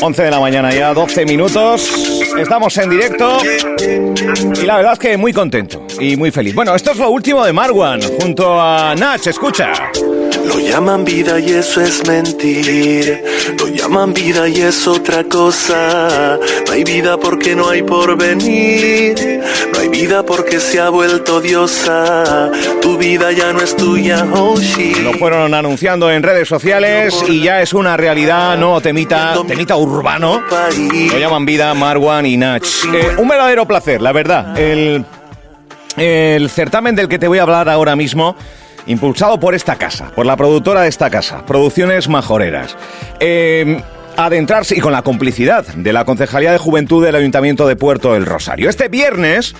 11 de la mañana ya, 12 minutos. Estamos en directo y la verdad es que muy contento y muy feliz. Bueno, esto es lo último de Marwan junto a Nach, escucha. Lo llaman vida y eso es mentir. Lo llaman vida y es otra cosa. No hay vida porque no hay porvenir. No hay vida porque se ha vuelto diosa. Tu vida ya no es tuya, oh Lo fueron anunciando en redes sociales y ya es una realidad, no temita, temita urbano. Lo llaman vida Marwan y Nach. Eh, un verdadero placer, la verdad. El, el certamen del que te voy a hablar ahora mismo impulsado por esta casa, por la productora de esta casa, Producciones Majoreras. Eh, adentrarse y con la complicidad de la Concejalía de Juventud del Ayuntamiento de Puerto del Rosario. Este viernes,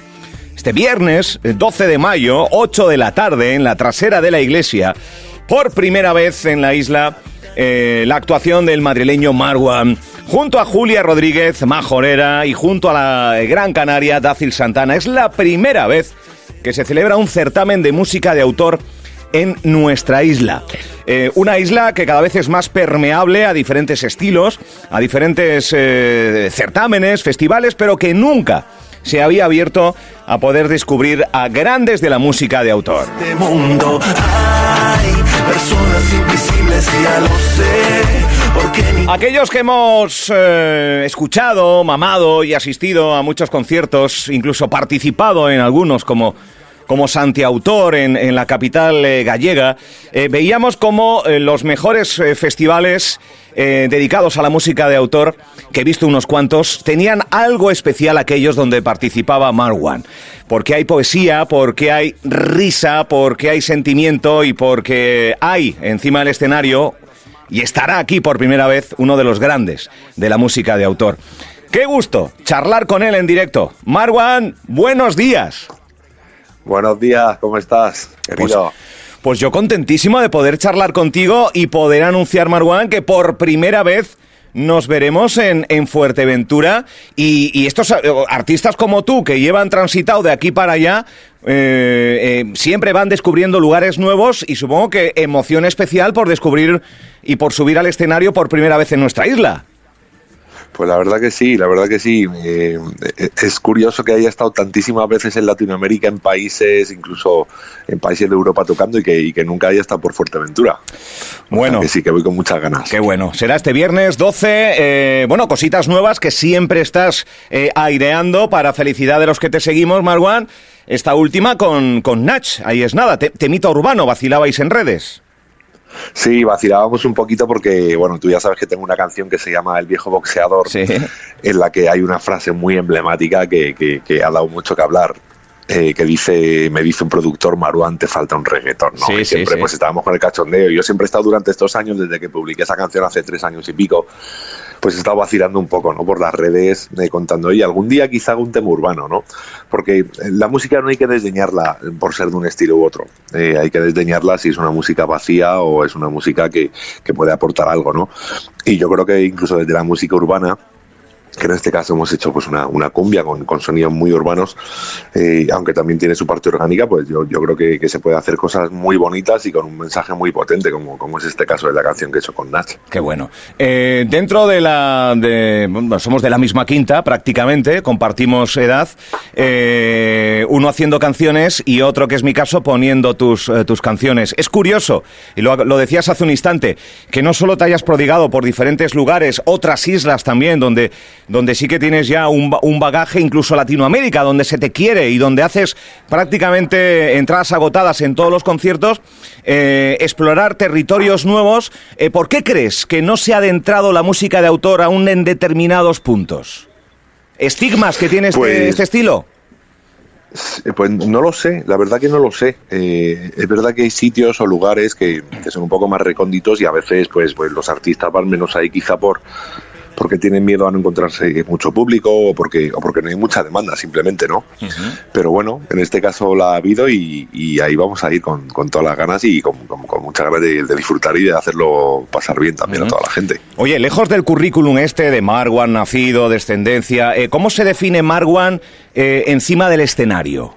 este viernes 12 de mayo, 8 de la tarde, en la trasera de la iglesia, por primera vez en la isla, eh, la actuación del madrileño Marwan, junto a Julia Rodríguez Majorera y junto a la Gran Canaria Dácil Santana. Es la primera vez que se celebra un certamen de música de autor en nuestra isla. Eh, una isla que cada vez es más permeable a diferentes estilos, a diferentes eh, certámenes, festivales, pero que nunca se había abierto a poder descubrir a grandes de la música de autor. Este mundo personas invisibles, ya lo sé. Aquellos que hemos eh, escuchado, mamado y asistido a muchos conciertos, incluso participado en algunos como como Santiautor en, en la capital eh, gallega, eh, veíamos como eh, los mejores festivales dedicados a la música de autor, que he visto unos cuantos, tenían algo especial aquellos donde participaba Marwan. Porque hay poesía, porque hay risa, porque hay sentimiento y porque hay encima del escenario, y estará aquí por primera vez, uno de los grandes de la música de autor. Qué gusto charlar con él en directo. Marwan, buenos días. Buenos días, ¿cómo estás, querido? Pues, pues, yo contentísimo de poder charlar contigo y poder anunciar, Marwan, que por primera vez nos veremos en, Fuerteventura y, estos eh, artistas como tú que llevan transitado de aquí para allá eh, eh, siempre van descubriendo lugares nuevos y supongo que emoción especial por descubrir y por subir al escenario por primera vez en nuestra isla. Pues la verdad que sí, la verdad que sí. Eh, es curioso que haya estado tantísimas veces en Latinoamérica, en países, incluso en países de Europa tocando y que, nunca haya estado por Fuerteventura. Bueno. que sí, que voy con muchas ganas. Qué bueno. Será este viernes 12. Eh, bueno, cositas nuevas que siempre estás eh, aireando para felicidad de los que te seguimos, Marwan. Esta última con, con Nach. Ahí es nada. temita urbano, vacilabais en redes. Sí, vacilábamos un poquito porque, bueno, tú ya sabes que tengo una canción que se llama El viejo boxeador, en la que hay una frase muy emblemática que, que, ha dado mucho que hablar. Eh, que dice, me dice un productor, Maruán, te falta un reggaetón, ¿no? y siempre pues estábamos con el cachondeo. Yo siempre he estado durante estos años, desde que publiqué esa canción hace tres años y pico, pues he estado vacilando un poco, ¿no? Por las redes, eh, contando, oye, algún día quizá haga un tema urbano, ¿no? Porque eh, la música no hay que desdeñarla por ser de un estilo u otro. Eh, hay que desdeñarla si es una música vacía o es una música que, que puede aportar algo, ¿no? Y yo creo que incluso desde la música urbana, que en este caso hemos hecho pues una, una cumbia con, con sonidos muy urbanos, eh, aunque también tiene su parte orgánica, pues yo, yo creo que, que, se puede hacer cosas muy bonitas y con un mensaje muy potente, como, como es este caso de la canción que he hecho con Nach. Qué bueno. Eh, dentro de la... De, somos de la misma quinta prácticamente, compartimos edad, eh, uno haciendo canciones y otro, que es mi caso, poniendo tus, eh, tus canciones. Es curioso, y lo, lo decías hace un instante, que no solo te hayas prodigado por diferentes lugares, otras islas también, donde donde sí que tienes ya un, bagaje incluso Latinoamérica, donde se te quiere y donde haces prácticamente entradas agotadas en todos los conciertos, eh, explorar territorios nuevos. Eh, ¿Por qué crees que no se ha adentrado la música de autor aún en determinados puntos? ¿Estigmas que tiene este, pues este estilo? Pues no lo sé, la verdad que no lo sé. Eh, es verdad que hay sitios o lugares que, que, son un poco más recónditos y a veces pues, pues los artistas van menos ahí quizá por, porque tienen miedo a no encontrarse mucho público o porque, o porque no hay mucha demanda, simplemente, ¿no? Pero bueno, en este caso la ha habido y, ahí vamos a ir con, todas las ganas y con, con, muchas ganas de, disfrutar y de hacerlo pasar bien también a toda la gente. Oye, lejos del currículum este de Marwan, nacido, descendencia, eh, ¿cómo se define Marwan eh, encima del escenario?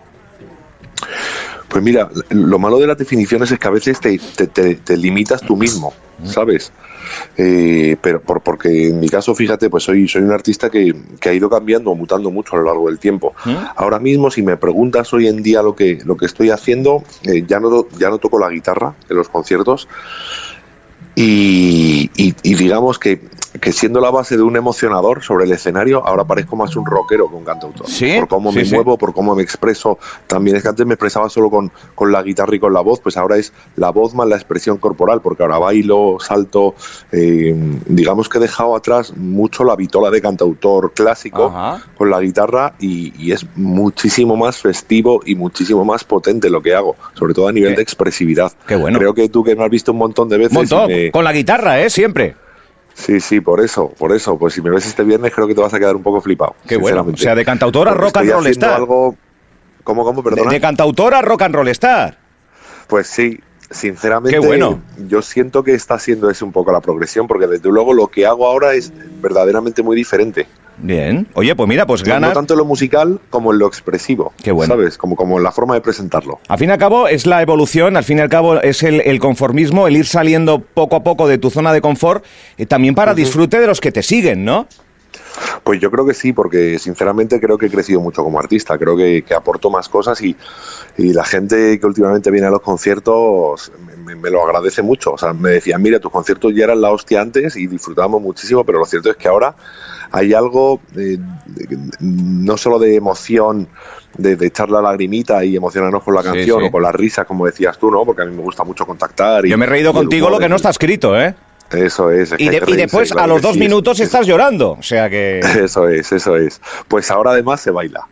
Pues mira, lo malo de las definiciones es que a veces te, te, limitas tú mismo, ¿sabes? Eh, pero por, porque en mi caso, fíjate, pues soy, soy un artista que, que ha ido cambiando o mutando mucho a lo largo del tiempo. ¿Mm? Ahora mismo, si me preguntas hoy en día lo que, lo que estoy haciendo, eh, ya, no, ya no toco la guitarra en los conciertos. y, y digamos que que siendo la base de un emocionador sobre el escenario, ahora parezco más un rockero que un cantautor. ¿Sí? Por cómo me muevo, por cómo me expreso. También es que antes me expresaba solo con, con, la guitarra y con la voz, pues ahora es la voz más la expresión corporal, porque ahora bailo, salto. Eh, digamos que he dejado atrás mucho la vitola de cantautor clásico con la guitarra y, es muchísimo más festivo y muchísimo más potente lo que hago, sobre todo a nivel de expresividad. Qué bueno. Creo que tú que me has visto un montón de veces. Montón, con la guitarra, ¿eh? Siempre. Sí, sí, por eso, por eso. Pues si me ves este viernes creo que te vas a quedar un poco flipado. Qué bueno. O sea, de cantautora rock and roll star. Algo... ¿Cómo, cómo, perdona? De, cantautora rock and roll star. Pues sí, sinceramente, Qué bueno. yo siento que está siendo ese un poco la progresión, porque desde luego lo que hago ahora es verdaderamente muy diferente. Bien. Oye, pues mira, pues gana. No tanto en lo musical como en lo expresivo. Qué bueno. ¿Sabes? Como, como en la forma de presentarlo. Al fin y al cabo es la evolución, al fin y al cabo es el, conformismo, el ir saliendo poco a poco de tu zona de confort, eh, también para disfrute de los que te siguen, ¿no? Pues yo creo que sí, porque sinceramente creo que he crecido mucho como artista, creo que, aporto más cosas y, la gente que últimamente viene a los conciertos me, lo agradece mucho. O sea, me decían, mira, tus conciertos ya eran la hostia antes y disfrutábamos muchísimo, pero lo cierto es que ahora hay algo eh, no solo de emoción, de, echar la lagrimita y emocionarnos con la canción o con la risa, como decías tú, ¿no? Porque a mí me gusta mucho contactar. Y, Yo me he reído contigo lo que no está escrito, ¿eh? Eso es. y, después a los dos minutos estás llorando, o sea que... Eso es, eso es. Pues ahora además se baila.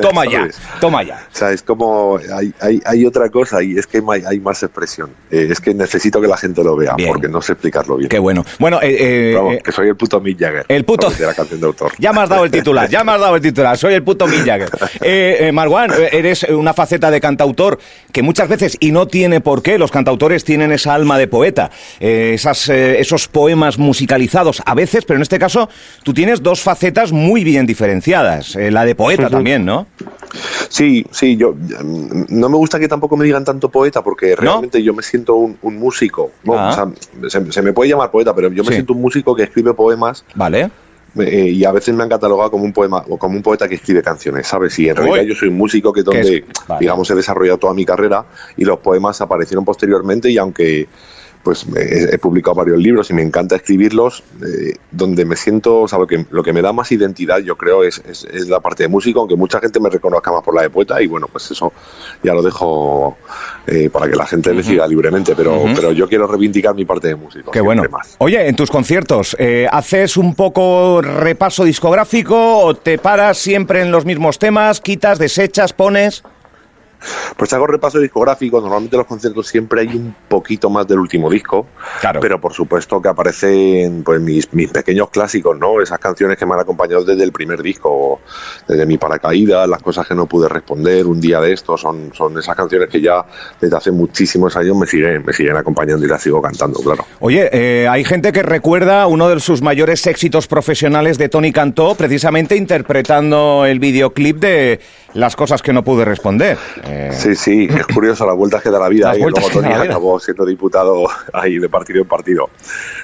Toma ya, toma ya. O sea, es como, hay, hay, hay otra cosa y es que hay, más expresión. Eh, es que necesito que la gente lo vea, porque no sé explicarlo bien. Qué bueno. Bueno, eh, eh, que soy el puto Mick Jagger. El puto... De la canción de autor. Ya me has dado el titular, ya me has dado el titular. Soy el puto Mick Jagger. Marwan, eres una faceta de cantautor que muchas veces, y no tiene por qué, los cantautores tienen esa alma de poeta, esas, esos poemas musicalizados a veces, pero en este caso tú tienes dos facetas muy bien diferenciadas. la de poeta también, ¿no? Sí, sí, yo no me gusta que tampoco me digan tanto poeta porque realmente yo me siento un, músico. Ah. se, me puede llamar poeta, pero yo me siento un músico que escribe poemas. Vale. Eh, y a veces me han catalogado como un poema o como un poeta que escribe canciones, ¿sabes? Y en realidad yo soy un músico que donde, digamos, he desarrollado toda mi carrera y los poemas aparecieron posteriormente y aunque pues he, publicado varios libros y me encanta escribirlos, eh, donde me siento, o sea, lo que, lo que me da más identidad, yo creo, es, es, la parte de músico, aunque mucha gente me reconozca más por la de poeta, y bueno, pues eso ya lo dejo eh, para que la gente decida libremente, pero, pero yo quiero reivindicar mi parte de músico. Qué bueno. Oye, en tus conciertos, eh, ¿haces un poco repaso discográfico o te paras siempre en los mismos temas, quitas, desechas, pones? Pues hago repaso discográfico, normalmente en los conciertos siempre hay un poquito más del último disco, pero por supuesto que aparecen pues mis, mis pequeños clásicos, ¿no? Esas canciones que me han acompañado desde el primer disco, desde mi paracaídas, las cosas que no pude responder, un día de estos, son, son esas canciones que ya desde hace muchísimos años me siguen, me siguen acompañando y las sigo cantando, claro. Oye, eh, hay gente que recuerda uno de sus mayores éxitos profesionales de Tony Cantó, precisamente interpretando el videoclip de Las cosas que no pude responder. Eh, sí, sí, es curioso las vueltas que da la vida. y luego Tony acabó siendo diputado ahí de partido en partido.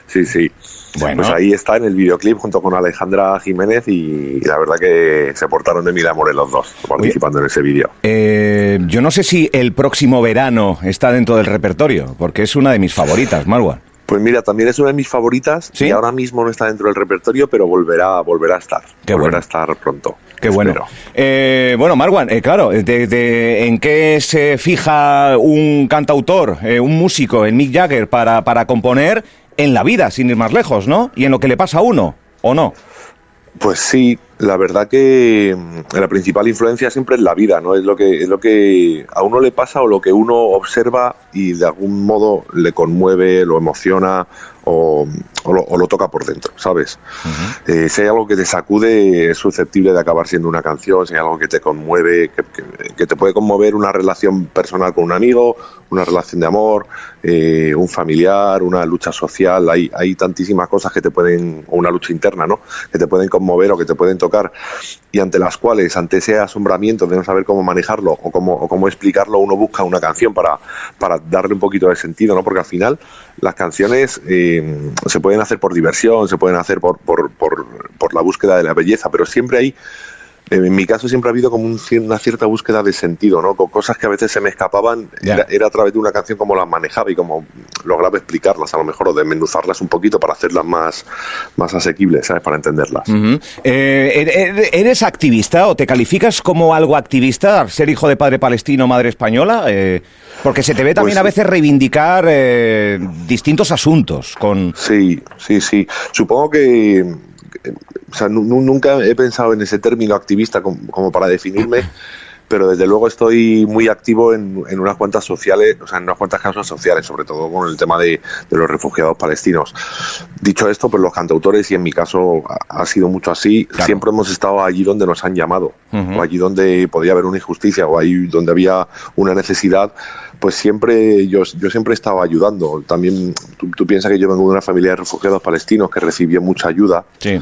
Sí, sí. Bueno. Pues ahí está en el videoclip junto con Alejandra Jiménez y, la verdad que se portaron de mi amor los dos participando en ese vídeo. Eh, yo no sé si el próximo verano está dentro del repertorio, porque es una de mis favoritas, Marwa. Pues mira, también es una de mis favoritas y ahora mismo no está dentro del repertorio, pero volverá, volverá a estar. volverá a estar pronto. Qué bueno. Eh, bueno, Marwan, eh, claro, de, ¿en qué se fija un cantautor, eh, un músico, el Mick Jagger, para, para componer en la vida, sin ir más lejos, ¿no? Y en lo que le pasa a uno, ¿o no? Pues sí, la verdad que mm, la principal influencia siempre es la vida, ¿no? Es lo que es lo que a uno le pasa o lo que uno observa y de algún modo le conmueve, lo emociona o, lo, toca por dentro, ¿sabes? Eh, si hay algo que te sacude, es susceptible de acabar siendo una canción, si hay algo que te conmueve, que, te puede conmover una relación personal con un amigo, una relación de amor, eh, un familiar, una lucha social, hay, hay tantísimas cosas que te pueden, o una lucha interna, ¿no? Que te pueden conmover o que te pueden tocar y ante las cuales, ante ese asombramiento de no saber cómo manejarlo o cómo, o cómo explicarlo, uno busca una canción para, para darle un poquito de sentido, ¿no? Porque al final las canciones eh, se pueden hacer por diversión, se pueden hacer por, por, por, por la búsqueda de la belleza, pero siempre hay en mi caso siempre ha habido como una cierta búsqueda de sentido, ¿no? Con cosas que a veces se me escapaban, era, a través de una canción como las manejaba y como lograba explicarlas a lo mejor o desmenuzarlas un poquito para hacerlas más, más asequibles, ¿sabes? Para entenderlas. Eh, ¿Eres activista o te calificas como algo activista, ser hijo de padre palestino, madre española? Eh, porque se te ve también pues a veces reivindicar eh, distintos asuntos con... Sí, sí, sí. Supongo que o sea, nunca he pensado en ese término activista como, para definirme, pero desde luego estoy muy activo en, unas cuantas sociales, o sea, en unas cuantas causas sociales, sobre todo con el tema de, los refugiados palestinos. Dicho esto, pues los cantautores, y en mi caso ha, sido mucho así, siempre hemos estado allí donde nos han llamado, o allí donde podía haber una injusticia, o allí donde había una necesidad, pues siempre yo, yo siempre he estado ayudando. También tú, piensas que yo vengo de una familia de refugiados palestinos que recibió mucha ayuda. Sí.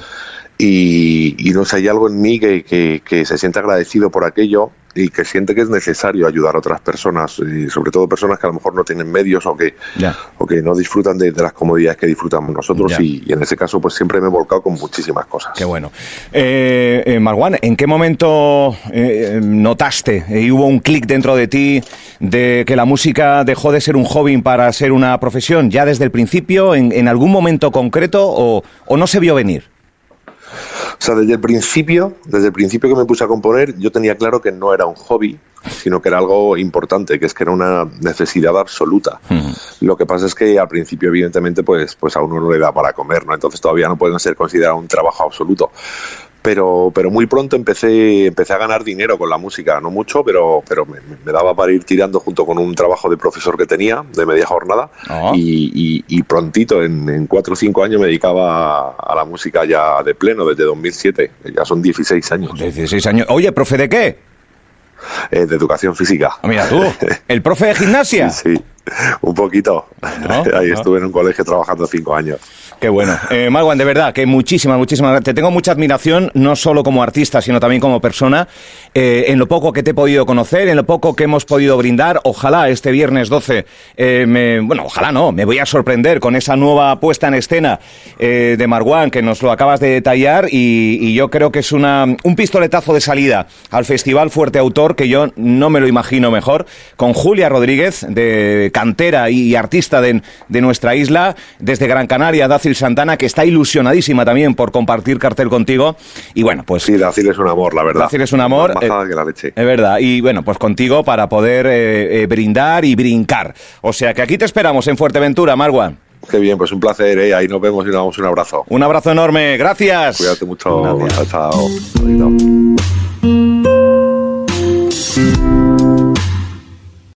Y, no sé, hay algo en mí que, que, se siente agradecido por aquello y que siente que es necesario ayudar a otras personas, y sobre todo personas que a lo mejor no tienen medios o que, o que no disfrutan de, las comodidades que disfrutamos nosotros y, en ese caso pues siempre me he volcado con muchísimas cosas. Qué bueno. Eh, eh Marwan, ¿en qué momento eh, notaste y hubo un clic dentro de ti de que la música dejó de ser un hobby para ser una profesión? ¿Ya desde el principio, en, en algún momento concreto o, o no se vio venir? O sea, desde el principio, desde el principio que me puse a componer, yo tenía claro que no era un hobby, sino que era algo importante, que es que era una necesidad absoluta. Lo que pasa es que al principio, evidentemente, pues, pues a uno no le da para comer, ¿no? Entonces todavía no puede ser considerado un trabajo absoluto pero, pero muy pronto empecé, empecé a ganar dinero con la música, no mucho, pero, pero me, daba para ir tirando junto con un trabajo de profesor que tenía de media jornada ah. y, prontito, en, cuatro o cinco años me dedicaba a la música ya de pleno, desde 2007, ya son 16 años. 16 años. Oye, ¿profe de qué? Eh, de educación física. Ah, mira tú, ¿el profe de gimnasia? sí, un poquito. Ahí estuve en un colegio trabajando cinco años. Qué bueno. Eh, Marwan, de verdad, que muchísimas, muchísimas Te tengo mucha admiración, no solo como artista, sino también como persona, eh, en lo poco que te he podido conocer, en lo poco que hemos podido brindar. Ojalá este viernes 12, eh, me, bueno, ojalá no, me voy a sorprender con esa nueva puesta en escena eh, de Marwan, que nos lo acabas de detallar, y, y, yo creo que es una, un pistoletazo de salida al Festival Fuerte Autor, que yo no me lo imagino mejor, con Julia Rodríguez, de cantera y, artista de, de, nuestra isla, desde Gran Canaria, Santana, que está ilusionadísima también por compartir cartel contigo. Y bueno, pues. Sí, Dacil es un amor, la verdad. Es un amor. Eh, que la leche. Es verdad. Y bueno, pues contigo para poder eh, eh, brindar y brincar. O sea que aquí te esperamos en Fuerteventura, Marwan. Qué bien, pues un placer, ¿eh? Ahí nos vemos y nos damos un abrazo. Un abrazo enorme, gracias. Cuídate mucho. Chao, chao.